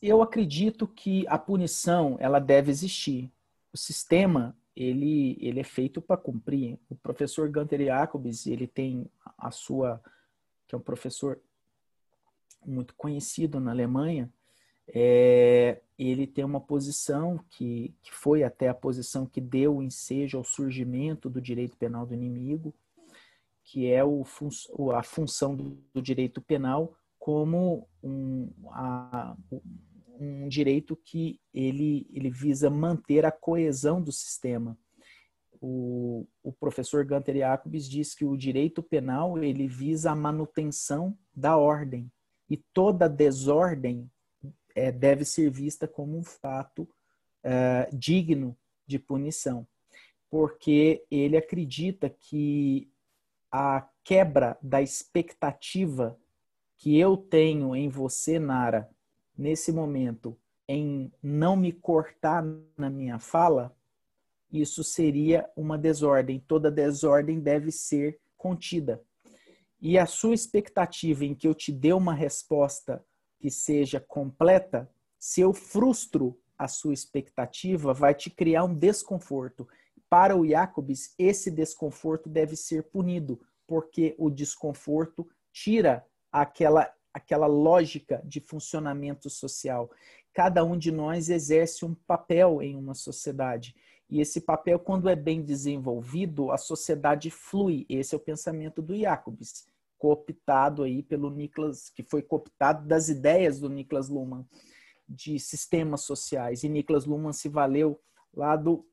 eu acredito que a punição ela deve existir. O sistema ele, ele é feito para cumprir. O professor Gunter Jacobs, ele tem a sua, que é um professor muito conhecido na Alemanha, é, ele tem uma posição que, que foi até a posição que deu ensejo ao surgimento do direito penal do inimigo, que é o, a função do, do direito penal como um, a, um direito que ele, ele visa manter a coesão do sistema. O, o professor Gunter Jacobs diz que o direito penal ele visa a manutenção da ordem e toda desordem é, deve ser vista como um fato é, digno de punição, porque ele acredita que a quebra da expectativa que eu tenho em você, Nara, nesse momento, em não me cortar na minha fala, isso seria uma desordem. Toda desordem deve ser contida. E a sua expectativa em que eu te dê uma resposta que seja completa, se eu frustro a sua expectativa, vai te criar um desconforto. Para o Jacobs, esse desconforto deve ser punido, porque o desconforto tira aquela aquela lógica de funcionamento social. Cada um de nós exerce um papel em uma sociedade. E esse papel, quando é bem desenvolvido, a sociedade flui. Esse é o pensamento do Jacobs cooptado aí pelo Niklas, que foi cooptado das ideias do Niklas Luhmann de sistemas sociais. E Niklas Luhmann se valeu lá do,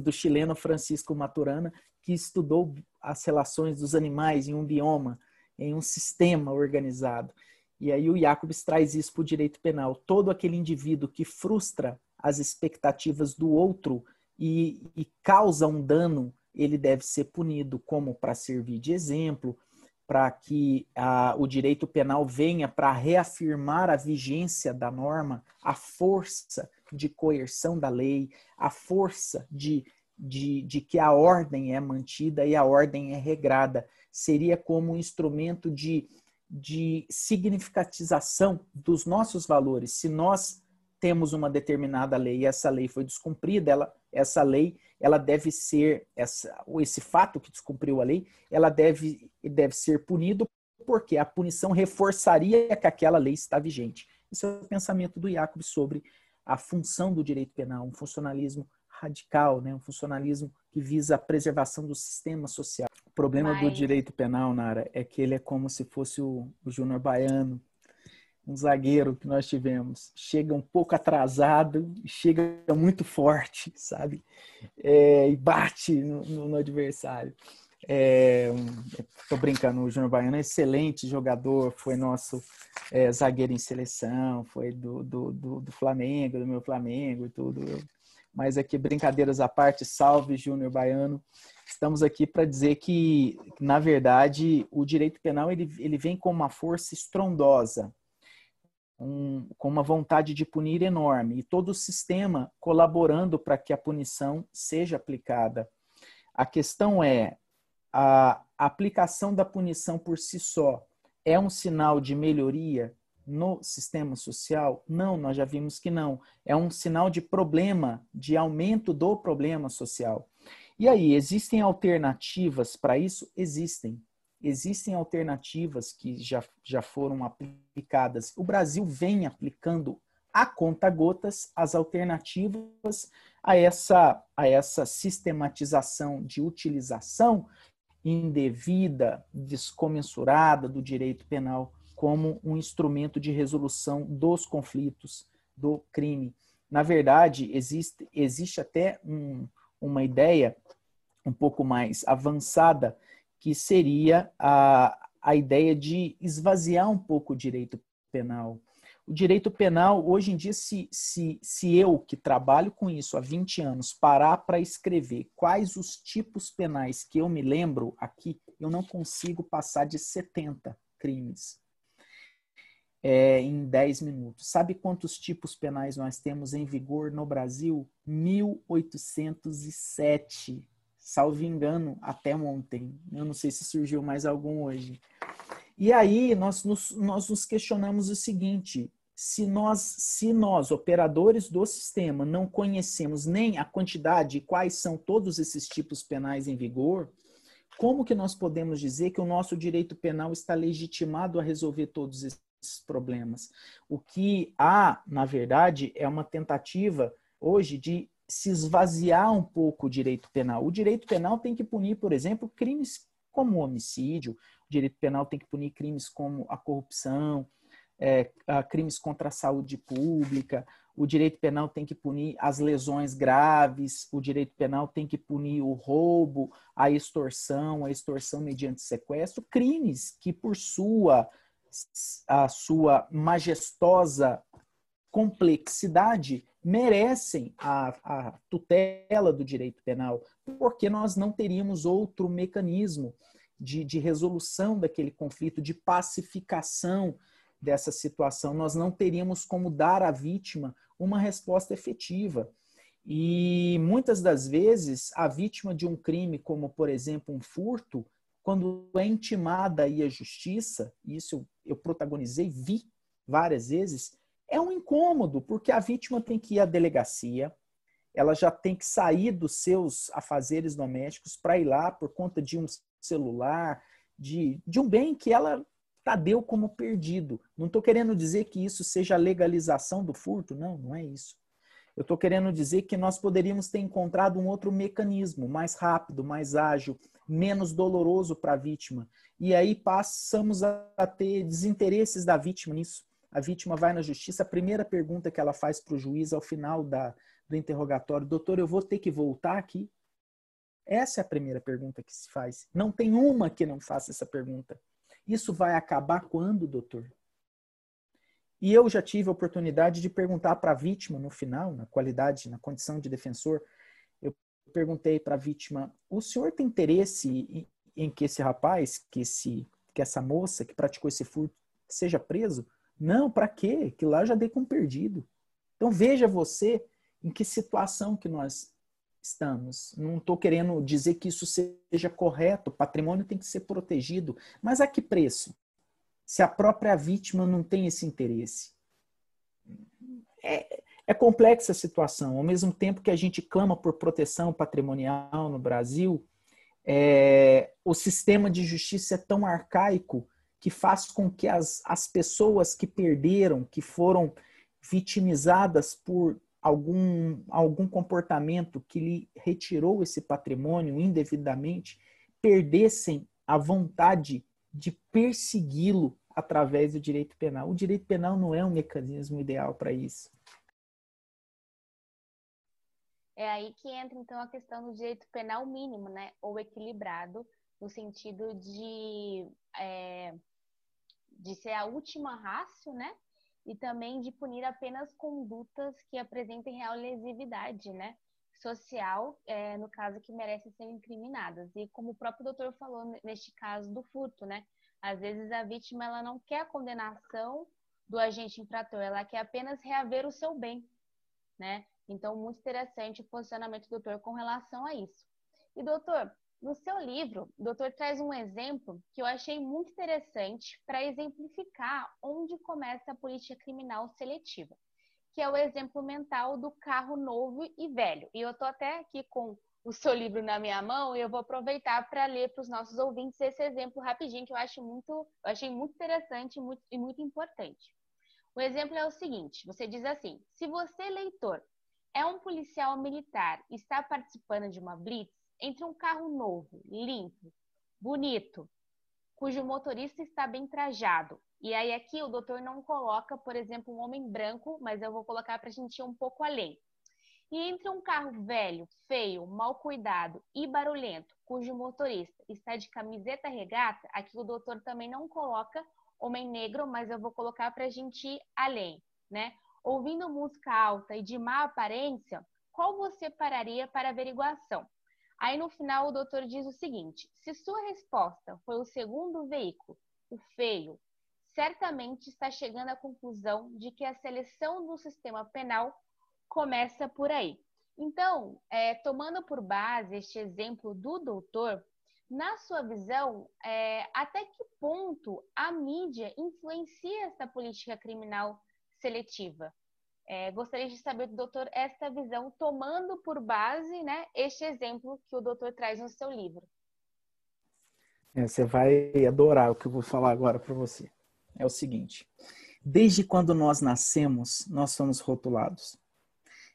do chileno Francisco Maturana, que estudou as relações dos animais em um bioma, em um sistema organizado. E aí o Jacobs traz isso para o direito penal. Todo aquele indivíduo que frustra as expectativas do outro e, e causa um dano, ele deve ser punido como para servir de exemplo, para que a, o direito penal venha para reafirmar a vigência da norma, a força de coerção da lei, a força de, de, de que a ordem é mantida e a ordem é regrada. Seria como um instrumento de, de significatização dos nossos valores. Se nós temos uma determinada lei e essa lei foi descumprida, ela, essa lei ela deve ser essa, esse fato que descumpriu a lei, ela deve deve ser punido porque a punição reforçaria que aquela lei está vigente. Esse é o pensamento do Jacob sobre a função do direito penal, um funcionalismo radical, né? um funcionalismo que visa a preservação do sistema social. Problema Mas... do direito penal, Nara, é que ele é como se fosse o, o Júnior Baiano, um zagueiro que nós tivemos. Chega um pouco atrasado, chega muito forte, sabe? É, e bate no, no, no adversário. É, tô brincando, o Júnior Baiano é excelente jogador, foi nosso é, zagueiro em seleção, foi do, do, do, do, Flamengo, do meu Flamengo e tudo. Mas aqui, brincadeiras à parte, salve Júnior Baiano. Estamos aqui para dizer que, na verdade, o direito penal ele, ele vem com uma força estrondosa um, com uma vontade de punir enorme, e todo o sistema colaborando para que a punição seja aplicada. A questão é: a aplicação da punição por si só é um sinal de melhoria no sistema social? Não, nós já vimos que não. É um sinal de problema, de aumento do problema social. E aí, existem alternativas para isso? Existem existem alternativas que já, já foram aplicadas. O Brasil vem aplicando a conta gotas as alternativas a essa, a essa sistematização de utilização indevida, descomensurada do direito penal como um instrumento de resolução dos conflitos, do crime. Na verdade, existe, existe até um, uma ideia um pouco mais avançada, que seria a, a ideia de esvaziar um pouco o direito penal. O direito penal, hoje em dia, se, se, se eu, que trabalho com isso há 20 anos, parar para escrever quais os tipos penais que eu me lembro aqui, eu não consigo passar de 70 crimes é, em 10 minutos. Sabe quantos tipos penais nós temos em vigor no Brasil? 1807. Salvo engano, até ontem. Eu não sei se surgiu mais algum hoje. E aí nós nos, nós nos questionamos o seguinte: se nós, se nós, operadores do sistema, não conhecemos nem a quantidade e quais são todos esses tipos penais em vigor, como que nós podemos dizer que o nosso direito penal está legitimado a resolver todos esses problemas. O que há, na verdade, é uma tentativa hoje de se esvaziar um pouco o direito penal. O direito penal tem que punir, por exemplo, crimes como homicídio, o direito penal tem que punir crimes como a corrupção, é, crimes contra a saúde pública, o direito penal tem que punir as lesões graves, o direito penal tem que punir o roubo, a extorsão, a extorsão mediante sequestro, crimes que, por sua a sua majestosa complexidade merecem a, a, tutela do direito penal, porque nós não teríamos outro mecanismo de, de resolução daquele conflito, de pacificação dessa situação. Nós não teríamos como dar à vítima uma resposta efetiva. E muitas das vezes, a vítima de um crime, como por exemplo um furto, quando é intimada aí a justiça, isso eu protagonizei, vi várias vezes, é um incômodo, porque a vítima tem que ir à delegacia, ela já tem que sair dos seus afazeres domésticos para ir lá por conta de um celular, de, de um bem que ela tá, deu como perdido. Não estou querendo dizer que isso seja a legalização do furto, não, não é isso. Eu estou querendo dizer que nós poderíamos ter encontrado um outro mecanismo mais rápido, mais ágil, menos doloroso para a vítima. E aí passamos a ter desinteresses da vítima nisso. A vítima vai na justiça, a primeira pergunta que ela faz para o juiz ao final da, do interrogatório, doutor, eu vou ter que voltar aqui? Essa é a primeira pergunta que se faz. Não tem uma que não faça essa pergunta. Isso vai acabar quando, doutor? E eu já tive a oportunidade de perguntar para a vítima no final, na qualidade, na condição de defensor, perguntei para a vítima: o senhor tem interesse em que esse rapaz, que, esse, que essa moça que praticou esse furto seja preso? Não, para quê? Que lá já dei como perdido. Então veja você em que situação que nós estamos. Não estou querendo dizer que isso seja correto, o patrimônio tem que ser protegido, mas a que preço? Se a própria vítima não tem esse interesse. É, é complexa a situação. Ao mesmo tempo que a gente clama por proteção patrimonial no Brasil, é, o sistema de justiça é tão arcaico que faz com que as, as pessoas que perderam, que foram vitimizadas por algum, algum comportamento que lhe retirou esse patrimônio indevidamente, perdessem a vontade de persegui-lo através do direito penal. O direito penal não é um mecanismo ideal para isso. É aí que entra, então, a questão do direito penal mínimo, né? Ou equilibrado, no sentido de, é, de ser a última rácio, né? E também de punir apenas condutas que apresentem real lesividade, né? Social, é, no caso que merecem ser incriminadas. E como o próprio doutor falou neste caso do furto, né? Às vezes a vítima ela não quer a condenação do agente infrator, ela quer apenas reaver o seu bem, né? Então, muito interessante o posicionamento do doutor com relação a isso. E, doutor, no seu livro, o doutor traz um exemplo que eu achei muito interessante para exemplificar onde começa a política criminal seletiva, que é o exemplo mental do carro novo e velho. E eu estou até aqui com o seu livro na minha mão e eu vou aproveitar para ler para os nossos ouvintes esse exemplo rapidinho que eu acho muito, eu achei muito interessante muito, e muito importante. O exemplo é o seguinte: você diz assim, se você, leitor, é um policial militar e está participando de uma blitz entre um carro novo, limpo, bonito, cujo motorista está bem trajado. E aí aqui o doutor não coloca, por exemplo, um homem branco, mas eu vou colocar para a gente ir um pouco além. E entre um carro velho, feio, mal cuidado e barulhento, cujo motorista está de camiseta regata, aqui o doutor também não coloca homem negro, mas eu vou colocar para a gente ir além, né? Ouvindo música alta e de má aparência, qual você pararia para averiguação? Aí no final o doutor diz o seguinte: se sua resposta foi o segundo veículo, o feio, certamente está chegando à conclusão de que a seleção do sistema penal começa por aí. Então, é, tomando por base este exemplo do doutor, na sua visão, é, até que ponto a mídia influencia essa política criminal seletiva? É, gostaria de saber do doutor esta visão, tomando por base né, este exemplo que o doutor traz no seu livro. É, você vai adorar o que eu vou falar agora para você. É o seguinte: desde quando nós nascemos, nós somos rotulados.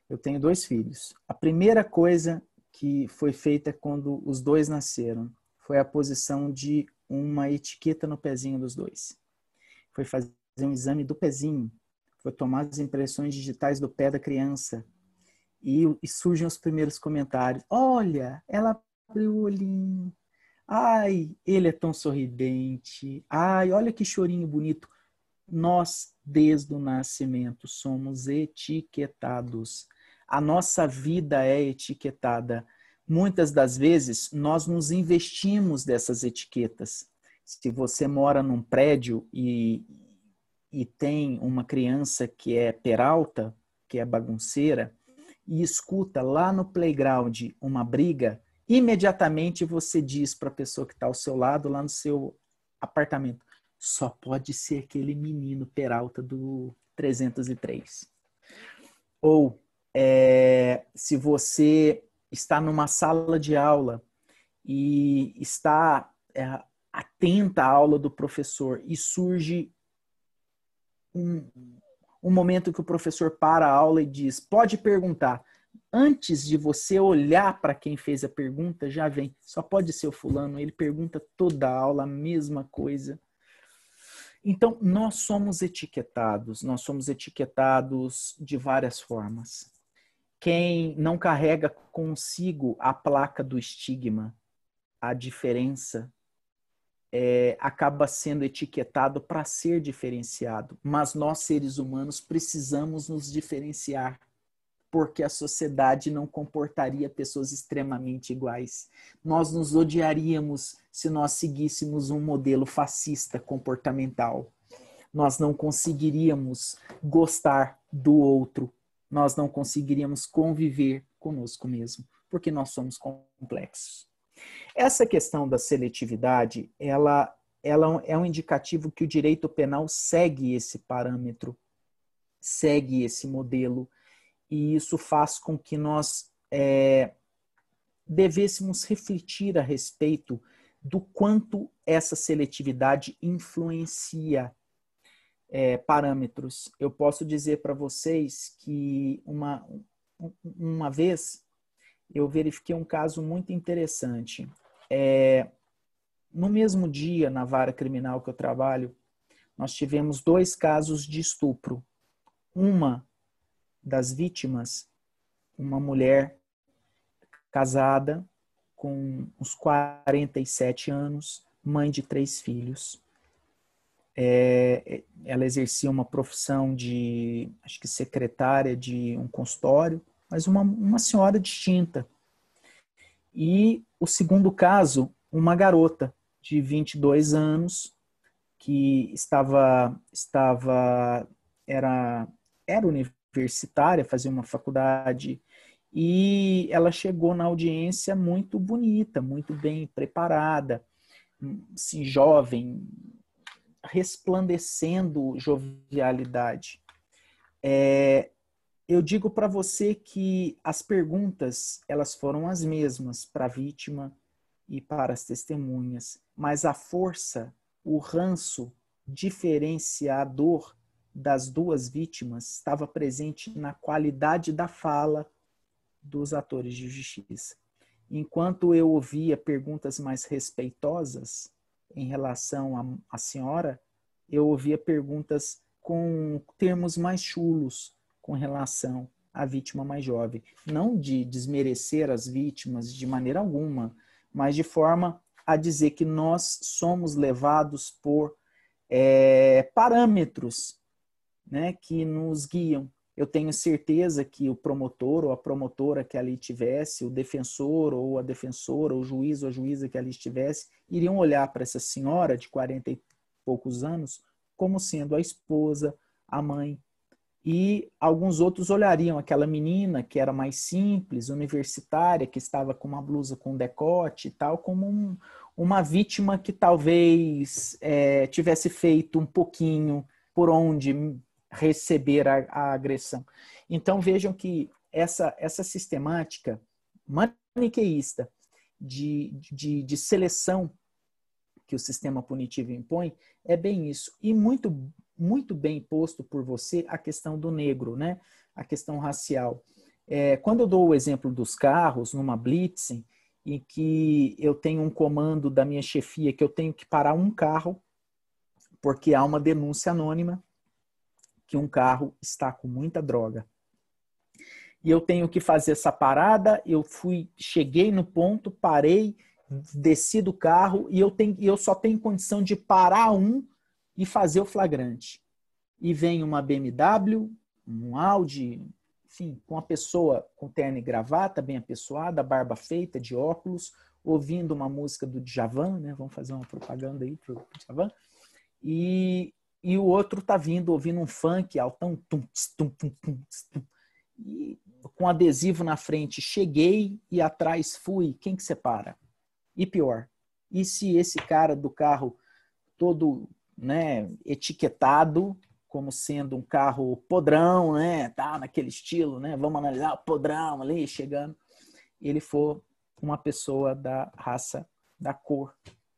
Eu tenho dois filhos. A primeira coisa que foi feita quando os dois nasceram foi a posição de uma etiqueta no pezinho dos dois. Foi fazer um exame do pezinho, foi tomar as impressões digitais do pé da criança. E, e surgem os primeiros comentários. Olha, ela abriu o olhinho. Ai, ele é tão sorridente. Ai, olha que chorinho bonito. Nós, desde o nascimento, somos etiquetados. A nossa vida é etiquetada muitas das vezes nós nos investimos dessas etiquetas. Se você mora num prédio e, e tem uma criança que é peralta, que é bagunceira, e escuta lá no playground uma briga, imediatamente você diz para a pessoa que está ao seu lado, lá no seu apartamento, só pode ser aquele menino peralta do 303. Ou é, se você está numa sala de aula e está é, atenta à aula do professor e surge um, um momento que o professor para a aula e diz: pode perguntar. Antes de você olhar para quem fez a pergunta, já vem. Só pode ser o fulano, ele pergunta toda a aula a mesma coisa. Então, nós somos etiquetados, nós somos etiquetados de várias formas quem não carrega consigo a placa do estigma, a diferença, é, acaba sendo etiquetado para ser diferenciado. Mas nós, seres humanos, precisamos nos diferenciar, porque a sociedade não comportaria pessoas extremamente iguais. Nós nos odiaríamos se nós seguíssemos um modelo fascista comportamental. Nós não conseguiríamos gostar do outro nós não conseguiríamos conviver conosco mesmo, porque nós somos complexos. Essa questão da seletividade, ela, ela é um indicativo que o direito penal segue esse parâmetro, segue esse modelo, e isso faz com que nós é, devêssemos refletir a respeito do quanto essa seletividade influencia é, parâmetros. Eu posso dizer para vocês que uma, uma vez eu verifiquei um caso muito interessante. É, no mesmo dia, na vara criminal que eu trabalho, nós tivemos dois casos de estupro. Uma das vítimas, uma mulher casada com uns 47 anos, mãe de três filhos. É, ela exercia uma profissão de, acho que secretária de um consultório, mas uma, uma senhora distinta. E o segundo caso, uma garota de 22 anos que estava estava era era universitária, fazia uma faculdade e ela chegou na audiência muito bonita, muito bem preparada, assim, jovem, resplandecendo jovialidade. É, eu digo para você que as perguntas elas foram as mesmas para a vítima e para as testemunhas, mas a força, o ranço diferenciador das duas vítimas estava presente na qualidade da fala dos atores de justiça. Enquanto eu ouvia perguntas mais respeitosas, em relação à senhora, eu ouvia perguntas com termos mais chulos com relação a vítima mais jovem. Não de desmerecer as vítimas de maneira alguma, mas de forma a dizer que nós somos levados por é, parâmetros né, que nos guiam. Eu tenho certeza que o promotor ou a promotora que ali tivesse, o defensor ou a defensora, o juiz ou a juíza que ali estivesse, iriam olhar para essa senhora de 40 e poucos anos como sendo a esposa, a mãe, e alguns outros olhariam aquela menina que era mais simples, universitária, que estava com uma blusa com decote e tal, como um, uma vítima que talvez é, tivesse feito um pouquinho por onde receber a, a agressão. Então vejam que essa, essa sistemática maniqueísta de, de, de seleção que o sistema punitivo impõe é bem isso. E muito muito bem posto por você a questão do negro, né? A questão racial. É, quando eu dou o exemplo dos carros numa blitzing, em que eu tenho um comando da minha chefia que eu tenho que parar um carro porque há uma denúncia anônima que um carro está com muita droga. E eu tenho que fazer essa parada, eu fui, cheguei no ponto, parei, desci do carro e eu tenho eu só tenho condição de parar um e fazer o flagrante. E vem uma BMW, um Audi, enfim, com a pessoa com terno e gravata, bem apessoada, barba feita, de óculos, ouvindo uma música do Djavan, né? Vamos fazer uma propaganda aí pro Djavan. E, e o outro tá vindo ouvindo um funk altão, tum, tum, tum, tum, tum, e com adesivo na frente, cheguei e atrás fui. Quem que separa? E pior, e se esse cara do carro todo né, etiquetado como sendo um carro podrão, né, tá naquele estilo, né, vamos analisar o podrão ali chegando, ele for uma pessoa da raça, da cor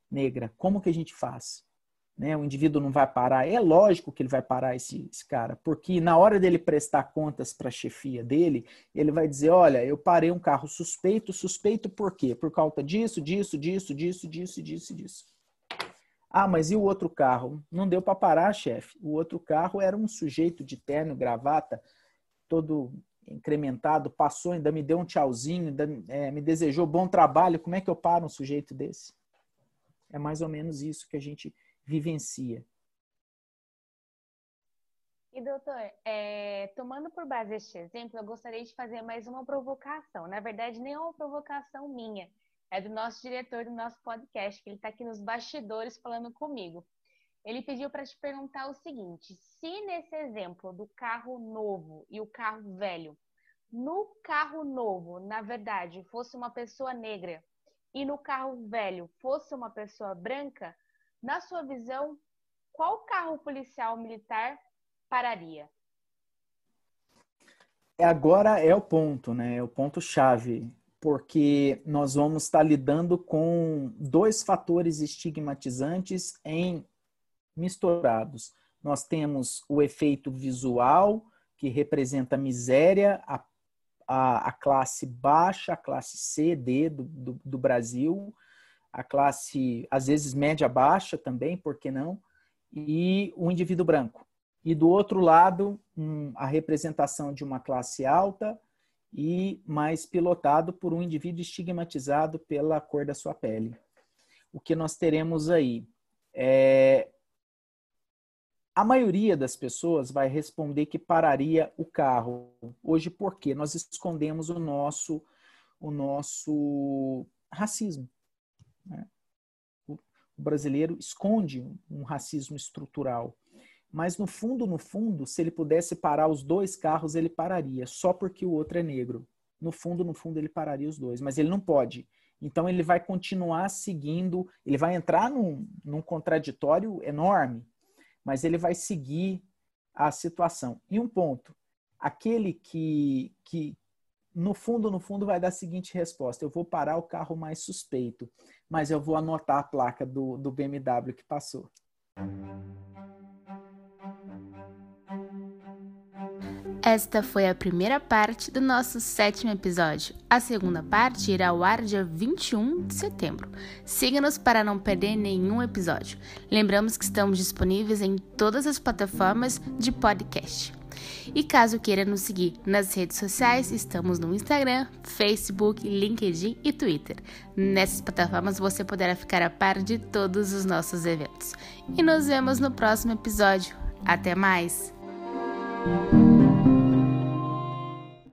negra. Como que a gente faz? Né, o indivíduo não vai parar. É lógico que ele vai parar esse, esse cara, porque na hora dele prestar contas para a chefia dele, ele vai dizer: olha, eu parei um carro suspeito, suspeito por quê? Por causa disso, disso, disso, disso, disso, disso, disso. Ah, mas e o outro carro? Não deu para parar, chefe. O outro carro era um sujeito de terno, gravata, todo incrementado, passou, ainda me deu um tchauzinho, ainda, é, me desejou bom trabalho. Como é que eu paro um sujeito desse? É mais ou menos isso que a gente vivencia. E doutor, é, tomando por base este exemplo, eu gostaria de fazer mais uma provocação. Na verdade, nem é uma provocação minha, é do nosso diretor do nosso podcast, que ele está aqui nos bastidores falando comigo. Ele pediu para te perguntar o seguinte: se nesse exemplo do carro novo e o carro velho, no carro novo, na verdade, fosse uma pessoa negra e no carro velho fosse uma pessoa branca, na sua visão, qual carro policial militar pararia? Agora é o ponto, né? É o ponto chave porque nós vamos estar lidando com dois fatores estigmatizantes em misturados. Nós temos o efeito visual, que representa a miséria, a, a, a classe baixa, a classe C, D do, do, do, Brasil, a classe, às vezes, média-baixa também, por que não? E o indivíduo branco. E do outro lado, um, a representação de uma classe alta, e mais pilotado por um indivíduo estigmatizado pela cor da sua pele. O que nós teremos aí é a maioria das pessoas vai responder que pararia o carro. Hoje, por quê? Nós escondemos o nosso, o nosso racismo. Né? O brasileiro esconde um racismo estrutural. Mas no fundo, no fundo, se ele pudesse parar os dois carros, ele pararia, só porque o outro é negro. No fundo, no fundo, ele pararia os dois, mas ele não pode. Então ele vai continuar seguindo, ele vai entrar num, num contraditório enorme, mas ele vai seguir a situação. E um ponto, aquele que, que no fundo, no fundo, vai dar a seguinte resposta: eu vou parar o carro mais suspeito, mas eu vou anotar a placa do, do BMW que passou. Esta foi a primeira parte do nosso sétimo episódio. A segunda parte irá ao ar dia 21 de setembro. Siga-nos para não perder nenhum episódio. Lembramos que estamos disponíveis em todas as plataformas de podcast. E caso queira nos seguir nas redes sociais, estamos no Instagram, Facebook, LinkedIn e Twitter. Nessas plataformas você poderá ficar a par de todos os nossos eventos. E nos vemos no próximo episódio. Até mais!